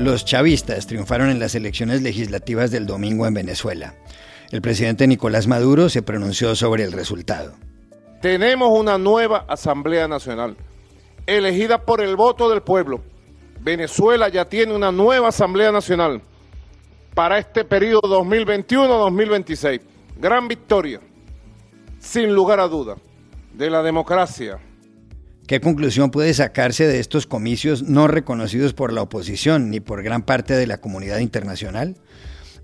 Los chavistas triunfaron en las elecciones legislativas del domingo en Venezuela. El presidente Nicolás Maduro se pronunció sobre el resultado. Tenemos una nueva Asamblea Nacional, elegida por el voto del pueblo. Venezuela ya tiene una nueva Asamblea Nacional para este periodo 2021-2026. Gran victoria, sin lugar a duda, de la democracia, ¿Qué conclusión puede sacarse de estos comicios no reconocidos por la oposición ni por gran parte de la comunidad internacional?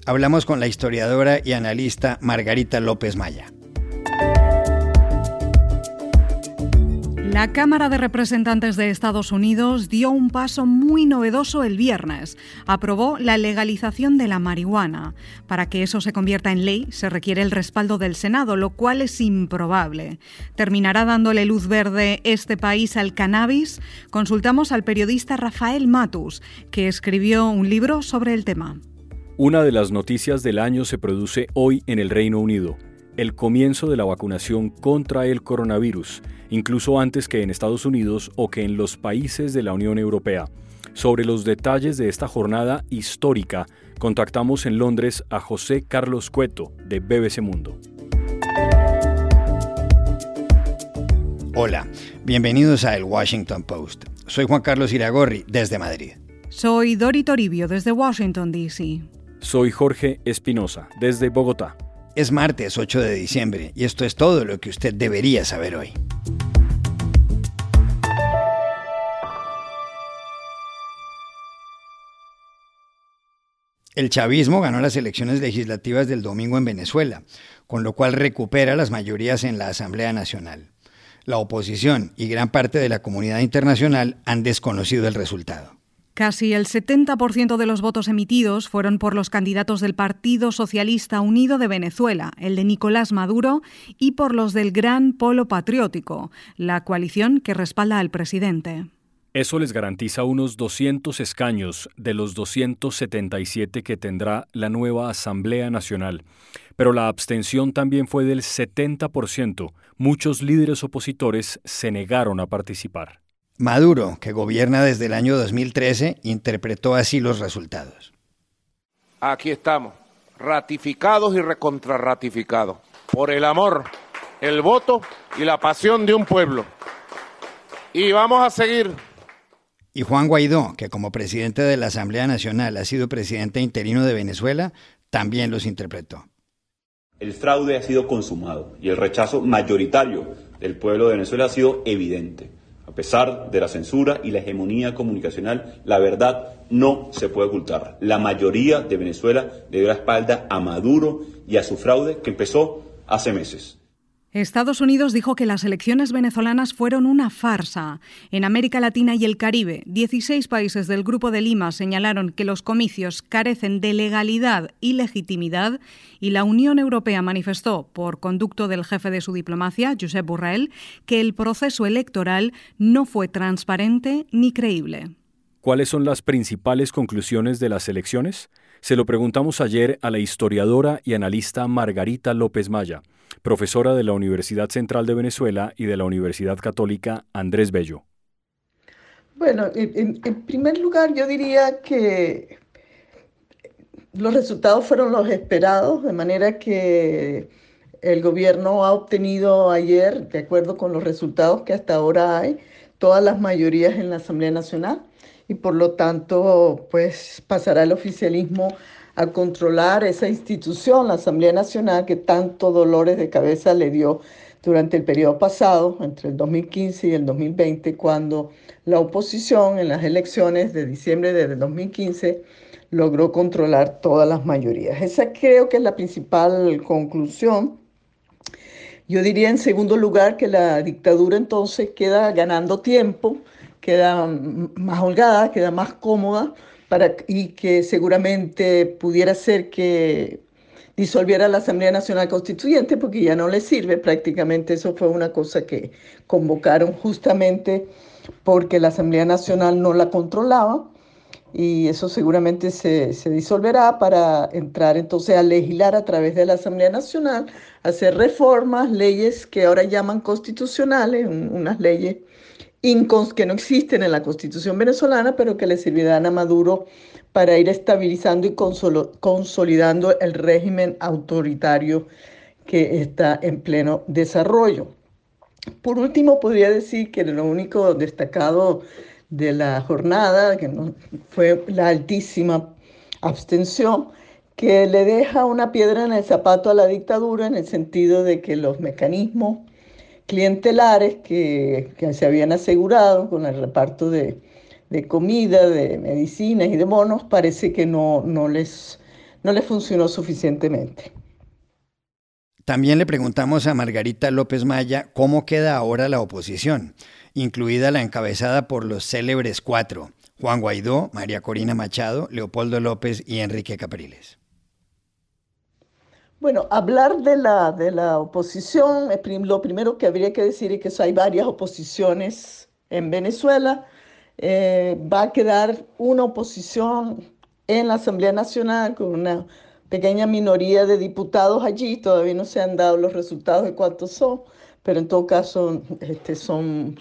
Hablamos con la historiadora y analista Margarita López Maya. La Cámara de Representantes de Estados Unidos dio un paso muy novedoso el viernes. Aprobó la legalización de la marihuana. Para que eso se convierta en ley se requiere el respaldo del Senado, lo cual es improbable. ¿Terminará dándole luz verde este país al cannabis? Consultamos al periodista Rafael Matus, que escribió un libro sobre el tema. Una de las noticias del año se produce hoy en el Reino Unido el comienzo de la vacunación contra el coronavirus, incluso antes que en Estados Unidos o que en los países de la Unión Europea. Sobre los detalles de esta jornada histórica, contactamos en Londres a José Carlos Cueto, de BBC Mundo. Hola, bienvenidos a El Washington Post. Soy Juan Carlos Iragorri, desde Madrid. Soy Dori Toribio, desde Washington, D.C. Soy Jorge Espinosa, desde Bogotá. Es martes 8 de diciembre y esto es todo lo que usted debería saber hoy. El chavismo ganó las elecciones legislativas del domingo en Venezuela, con lo cual recupera las mayorías en la Asamblea Nacional. La oposición y gran parte de la comunidad internacional han desconocido el resultado. Casi el 70% de los votos emitidos fueron por los candidatos del Partido Socialista Unido de Venezuela, el de Nicolás Maduro, y por los del Gran Polo Patriótico, la coalición que respalda al presidente. Eso les garantiza unos 200 escaños de los 277 que tendrá la nueva Asamblea Nacional. Pero la abstención también fue del 70%. Muchos líderes opositores se negaron a participar. Maduro, que gobierna desde el año 2013, interpretó así los resultados. Aquí estamos, ratificados y recontrarratificados, por el amor, el voto y la pasión de un pueblo. Y vamos a seguir. Y Juan Guaidó, que como presidente de la Asamblea Nacional ha sido presidente interino de Venezuela, también los interpretó. El fraude ha sido consumado y el rechazo mayoritario del pueblo de Venezuela ha sido evidente. A pesar de la censura y la hegemonía comunicacional, la verdad no se puede ocultar. La mayoría de Venezuela le dio la espalda a Maduro y a su fraude que empezó hace meses. Estados Unidos dijo que las elecciones venezolanas fueron una farsa. En América Latina y el Caribe, 16 países del Grupo de Lima señalaron que los comicios carecen de legalidad y legitimidad y la Unión Europea manifestó, por conducto del jefe de su diplomacia, Josep Borrell, que el proceso electoral no fue transparente ni creíble. ¿Cuáles son las principales conclusiones de las elecciones? Se lo preguntamos ayer a la historiadora y analista Margarita López Maya profesora de la Universidad Central de Venezuela y de la Universidad Católica Andrés Bello. Bueno, en, primer lugar yo diría que los resultados fueron los esperados, de manera que el gobierno ha obtenido ayer, de acuerdo con los resultados que hasta ahora hay, todas las mayorías en la Asamblea Nacional y por lo tanto pues pasará el oficialismo a controlar esa institución, la Asamblea Nacional, que tanto dolores de cabeza le dio durante el periodo pasado, entre el 2015 y el 2020, cuando la oposición en las elecciones de diciembre de 2015 logró controlar todas las mayorías. Esa creo que es la principal conclusión. Yo diría en segundo lugar que la dictadura entonces queda ganando tiempo, queda más holgada, queda más cómoda, para, y que seguramente pudiera ser que disolviera la Asamblea Nacional Constituyente porque ya no le sirve prácticamente. Eso fue una cosa que convocaron justamente porque la Asamblea Nacional no la controlaba y eso seguramente se, se, disolverá para entrar entonces a legislar a través de la Asamblea Nacional, hacer reformas, leyes que ahora llaman constitucionales, unas leyes que no existen en la constitución venezolana, pero que le servirán a Maduro para ir estabilizando y consolidando el régimen autoritario que está en pleno desarrollo. Por último, podría decir que lo único destacado de la jornada que fue la altísima abstención, que le deja una piedra en el zapato a la dictadura en el sentido de que los mecanismos clientelares que, se habían asegurado con el reparto de, comida, de medicinas y de bonos, parece que no, no, les, no les funcionó suficientemente. También le preguntamos a Margarita López Maya cómo queda ahora la oposición, incluida la encabezada por los célebres cuatro, Juan Guaidó, María Corina Machado, Leopoldo López y Enrique Capriles. Bueno, hablar de la, de la oposición, lo primero que habría que decir es que hay varias oposiciones en Venezuela. Eh, va a quedar una oposición en la Asamblea Nacional con una pequeña minoría de diputados allí. Todavía no se han dado los resultados de cuántos son, pero en todo caso este, son,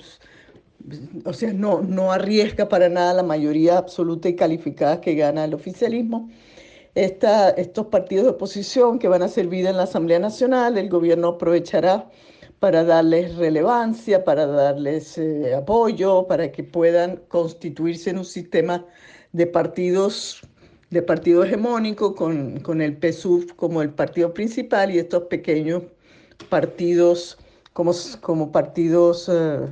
o sea, no, no arriesga para nada la mayoría absoluta y calificada que gana el oficialismo estos partidos de oposición que van a servir en la Asamblea Nacional, el gobierno aprovechará para darles relevancia, para darles eh, apoyo, para que puedan constituirse en un sistema de partidos de partido hegemónico con, con el PSUV como el partido principal y estos pequeños partidos como, como partidos eh,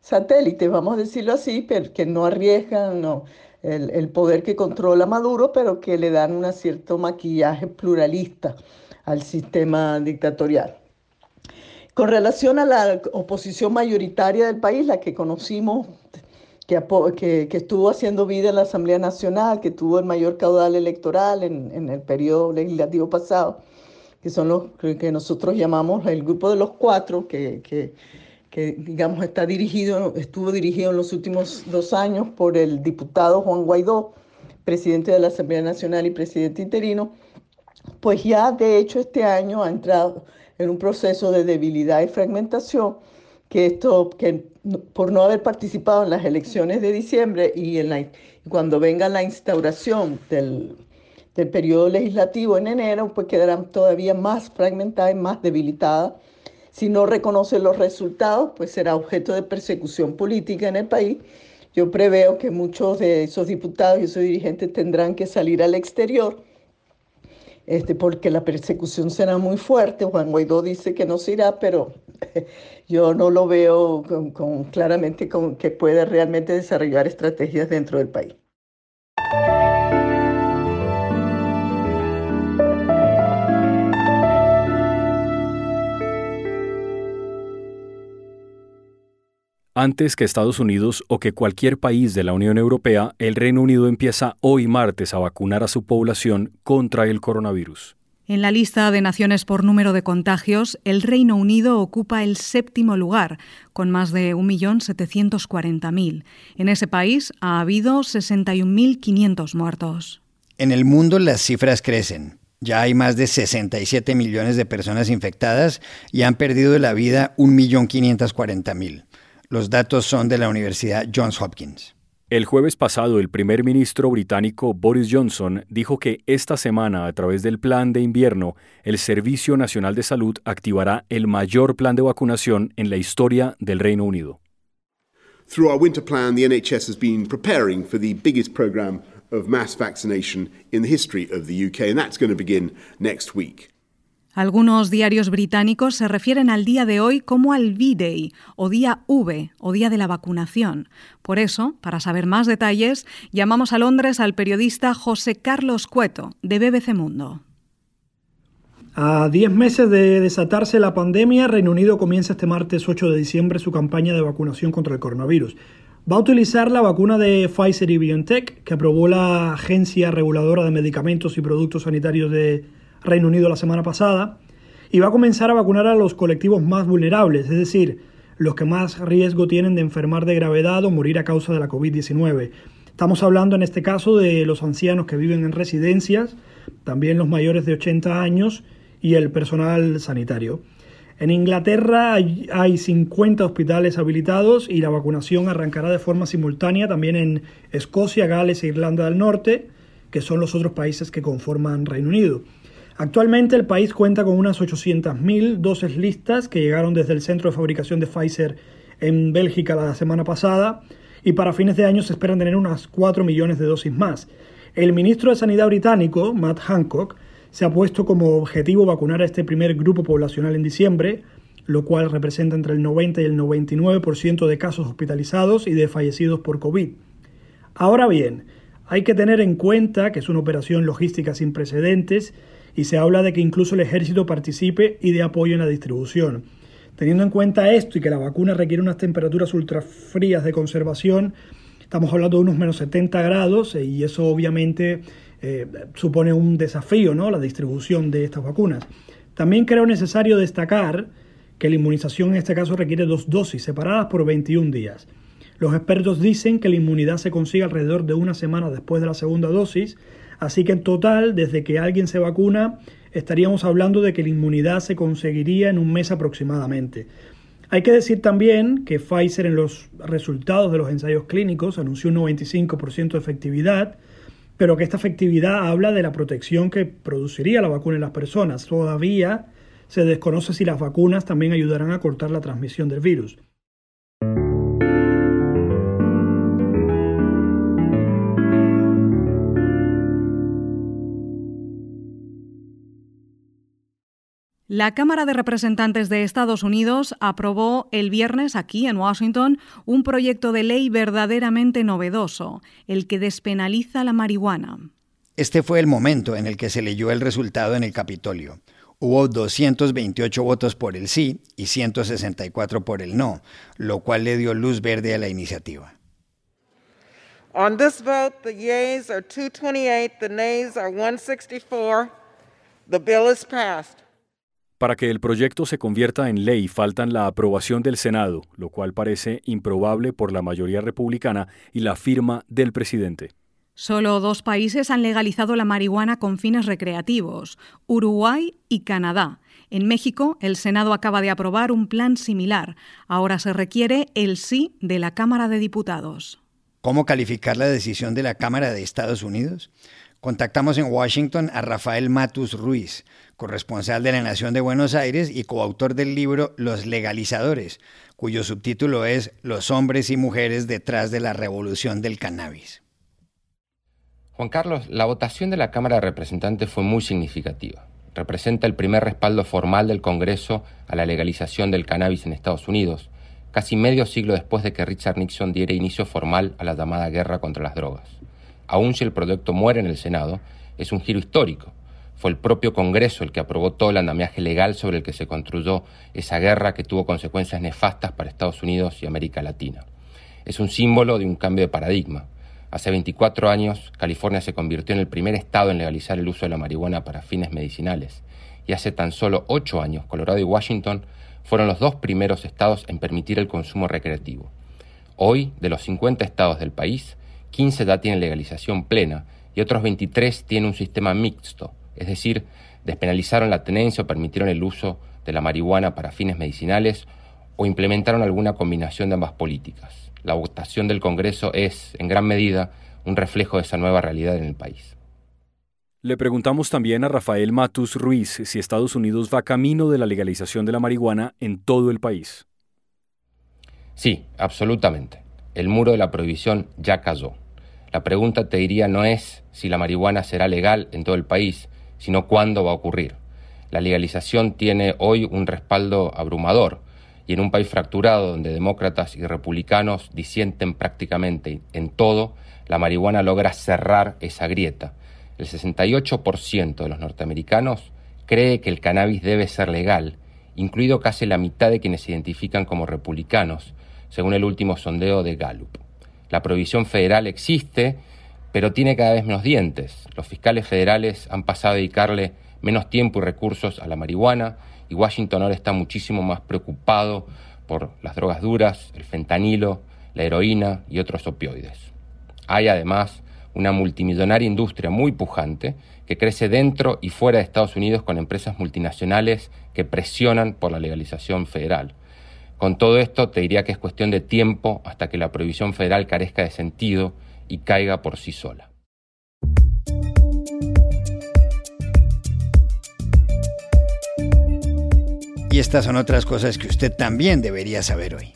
satélites, vamos a decirlo así, pero que no arriesgan, no, el, poder que controla Maduro, pero que le dan un cierto maquillaje pluralista al sistema dictatorial. Con relación a la oposición mayoritaria del país, la que conocimos, que, que, estuvo haciendo vida en la Asamblea Nacional, que tuvo el mayor caudal electoral en, el periodo legislativo pasado, que son los que nosotros llamamos el grupo de los cuatro, que, que que digamos está dirigido, estuvo dirigido en los últimos dos años por el diputado Juan Guaidó, presidente de la Asamblea Nacional y presidente interino, pues ya de hecho este año ha entrado en un proceso de debilidad y fragmentación que esto, que por no haber participado en las elecciones de diciembre y en la, cuando venga la instauración del, del periodo legislativo en enero, pues quedarán todavía más fragmentadas y más debilitadas si no reconoce los resultados, pues será objeto de persecución política en el país. Yo preveo que muchos de esos diputados y esos dirigentes tendrán que salir al exterior este, porque la persecución será muy fuerte. Juan Guaidó dice que no se irá, pero yo no lo veo con, claramente con, que pueda realmente desarrollar estrategias dentro del país. Antes que Estados Unidos o que cualquier país de la Unión Europea, el Reino Unido empieza hoy martes a vacunar a su población contra el coronavirus. En la lista de naciones por número de contagios, el Reino Unido ocupa el séptimo lugar, con más de 1.740.000. En ese país ha habido 61.500 muertos. En el mundo las cifras crecen. Ya hay más de 67 millones de personas infectadas y han perdido la vida 1.540.000. Los datos son de la Universidad Johns Hopkins. El jueves pasado, el primer ministro británico Boris Johnson dijo que esta semana, a través del plan de invierno, el Servicio Nacional de Salud activará el mayor plan de vacunación en la historia del Reino Unido. Through our winter plan, the NHS has been preparing for the biggest program of mass vaccination in the history of the UK, and that's going to begin next week. Algunos diarios británicos se refieren al día de hoy como al V-Day o día V o día de la vacunación. Por eso, para saber más detalles, llamamos a Londres al periodista José Carlos Cueto de BBC Mundo. A 10 meses de desatarse la pandemia, Reino Unido comienza este martes 8 de diciembre su campaña de vacunación contra el coronavirus. Va a utilizar la vacuna de Pfizer y BioNTech que aprobó la Agencia Reguladora de Medicamentos y Productos Sanitarios de Reino Unido la semana pasada, y va a comenzar a vacunar a los colectivos más vulnerables, es decir, los que más riesgo tienen de enfermar de gravedad o morir a causa de la COVID-19. Estamos hablando en este caso de los ancianos que viven en residencias, también los mayores de 80 años y el personal sanitario. En Inglaterra hay 50 hospitales habilitados y la vacunación arrancará de forma simultánea también en Escocia, Gales e Irlanda del Norte, que son los otros países que conforman Reino Unido. Actualmente el país cuenta con unas 800.000 dosis listas que llegaron desde el centro de fabricación de Pfizer en Bélgica la semana pasada y para fines de año se esperan tener unas 4 millones de dosis más. El ministro de Sanidad británico, Matt Hancock, se ha puesto como objetivo vacunar a este primer grupo poblacional en diciembre, lo cual representa entre el 90 y el 99% de casos hospitalizados y de fallecidos por COVID. Ahora bien, hay que tener en cuenta que es una operación logística sin precedentes y se habla de que incluso el ejército participe y dé apoyo en la distribución. Teniendo en cuenta esto y que la vacuna requiere unas temperaturas ultrafrías de conservación, estamos hablando de unos menos 70 grados y eso obviamente eh, supone un desafío, ¿no? La distribución de estas vacunas. También creo necesario destacar que la inmunización en este caso requiere dos dosis separadas por 21 días. Los expertos dicen que la inmunidad se consigue alrededor de una semana después de la segunda dosis, así que en total, desde que alguien se vacuna, estaríamos hablando de que la inmunidad se conseguiría en un mes aproximadamente. Hay que decir también que Pfizer en los resultados de los ensayos clínicos anunció un 95% de efectividad, pero que esta efectividad habla de la protección que produciría la vacuna en las personas. Todavía se desconoce si las vacunas también ayudarán a cortar la transmisión del virus. La Cámara de Representantes de Estados Unidos aprobó el viernes aquí en Washington un proyecto de ley verdaderamente novedoso, el que despenaliza la marihuana. Este fue el momento en el que se leyó el resultado en el Capitolio. Hubo 228 votos por el sí y 164 por el no, lo cual le dio luz verde a la iniciativa. On this vote, the yeas are 228, the nays are 164. The bill is passed. Para que el proyecto se convierta en ley faltan la aprobación del Senado, lo cual parece improbable por la mayoría republicana y la firma del presidente. Solo dos países han legalizado la marihuana con fines recreativos, Uruguay y Canadá. En México, el Senado acaba de aprobar un plan similar. Ahora se requiere el sí de la Cámara de Diputados. ¿Cómo calificar la decisión de la Cámara de Estados Unidos? Contactamos en Washington a Rafael Matus Ruiz, corresponsal de la Nación de Buenos Aires y coautor del libro Los legalizadores, cuyo subtítulo es Los hombres y mujeres detrás de la revolución del cannabis. Juan Carlos, la votación de la Cámara de Representantes fue muy significativa. Representa el primer respaldo formal del Congreso a la legalización del cannabis en Estados Unidos, casi medio siglo después de que Richard Nixon diera inicio formal a la llamada guerra contra las drogas. Aun si el proyecto muere en el Senado, es un giro histórico fue el propio Congreso el que aprobó todo el andamiaje legal sobre el que se construyó esa guerra que tuvo consecuencias nefastas para Estados Unidos y América Latina. Es un símbolo de un cambio de paradigma. Hace 24 años, California se convirtió en el primer estado en legalizar el uso de la marihuana para fines medicinales. Y hace tan solo 8 años, Colorado y Washington fueron los dos primeros estados en permitir el consumo recreativo. Hoy, de los 50 estados del país, 15 ya tienen legalización plena y otros 23 tienen un sistema mixto, es decir, despenalizaron la tenencia o permitieron el uso de la marihuana para fines medicinales o implementaron alguna combinación de ambas políticas. La votación del Congreso es, en gran medida, un reflejo de esa nueva realidad en el país. Le preguntamos también a Rafael Matus Ruiz si Estados Unidos va camino de la legalización de la marihuana en todo el país. Sí, absolutamente. El muro de la prohibición ya cayó. La pregunta, te diría, no es si la marihuana será legal en todo el país, sino cuándo va a ocurrir. La legalización tiene hoy un respaldo abrumador y en un país fracturado donde demócratas y republicanos disienten prácticamente en todo, la marihuana logra cerrar esa grieta. El 68% de los norteamericanos cree que el cannabis debe ser legal, incluido casi la mitad de quienes se identifican como republicanos, según el último sondeo de Gallup. La prohibición federal existe pero tiene cada vez menos dientes. Los fiscales federales han pasado a dedicarle menos tiempo y recursos a la marihuana y Washington ahora está muchísimo más preocupado por las drogas duras, el fentanilo, la heroína y otros opioides. Hay además una multimillonaria industria muy pujante que crece dentro y fuera de Estados Unidos con empresas multinacionales que presionan por la legalización federal. Con todo esto te diría que es cuestión de tiempo hasta que la prohibición federal carezca de sentido y caiga por sí sola. Y estas son otras cosas que usted también debería saber hoy.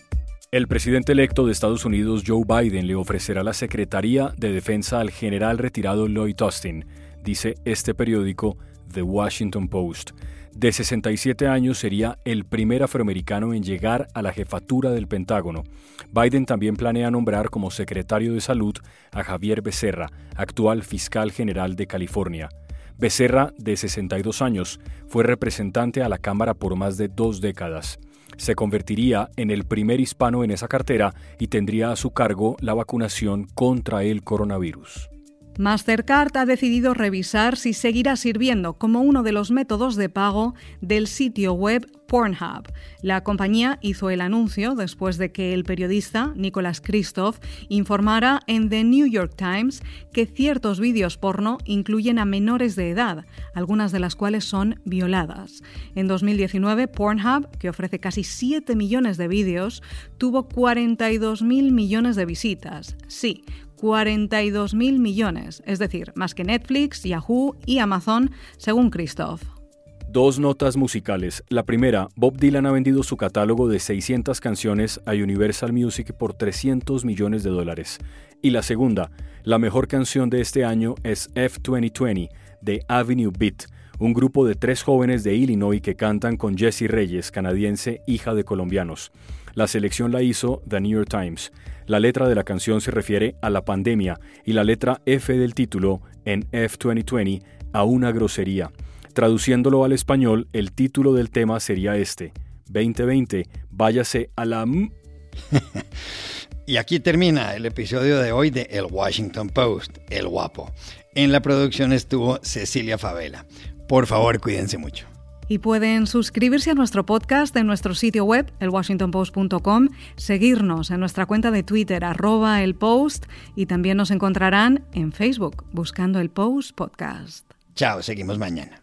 El presidente electo de Estados Unidos, Joe Biden, le ofrecerá la Secretaría de Defensa al general retirado Lloyd Austin, dice este periódico The Washington Post. De 67 años sería el primer afroamericano en llegar a la jefatura del Pentágono. Biden también planea nombrar como secretario de Salud a Javier Becerra, actual fiscal general de California. Becerra, de 62 años, fue representante a la Cámara por más de dos décadas. Se convertiría en el primer hispano en esa cartera y tendría a su cargo la vacunación contra el coronavirus. Mastercard ha decidido revisar si seguirá sirviendo como uno de los métodos de pago del sitio web Pornhub. La compañía hizo el anuncio después de que el periodista Nicholas Christoph informara en The New York Times que ciertos vídeos porno incluyen a menores de edad, algunas de las cuales son violadas. En 2019, Pornhub, que ofrece casi 7 millones de vídeos, tuvo 42 mil millones de visitas. Sí, 42 mil millones, es decir, más que Netflix, Yahoo y Amazon, según Christoph. Dos notas musicales. La primera, Bob Dylan ha vendido su catálogo de 600 canciones a Universal Music por 300 millones de dólares. Y la segunda, la mejor canción de este año es F2020 de Avenue Beat, un grupo de tres jóvenes de Illinois que cantan con Jessie Reyes, canadiense, hija de colombianos. La selección la hizo The New York Times. La letra de la canción se refiere a la pandemia y la letra F del título en F2020 a una grosería. Traduciéndolo al español, el título del tema sería este: 2020, váyase a la... y aquí termina el episodio de hoy de El Washington Post, El Guapo. En la producción estuvo Cecilia Favela. Por favor, cuídense mucho y pueden suscribirse a nuestro podcast en nuestro sitio web, elwashingtonpost.com, seguirnos en nuestra cuenta de Twitter, arroba el post, y también nos encontrarán en Facebook buscando el Post Podcast. Chao, seguimos mañana.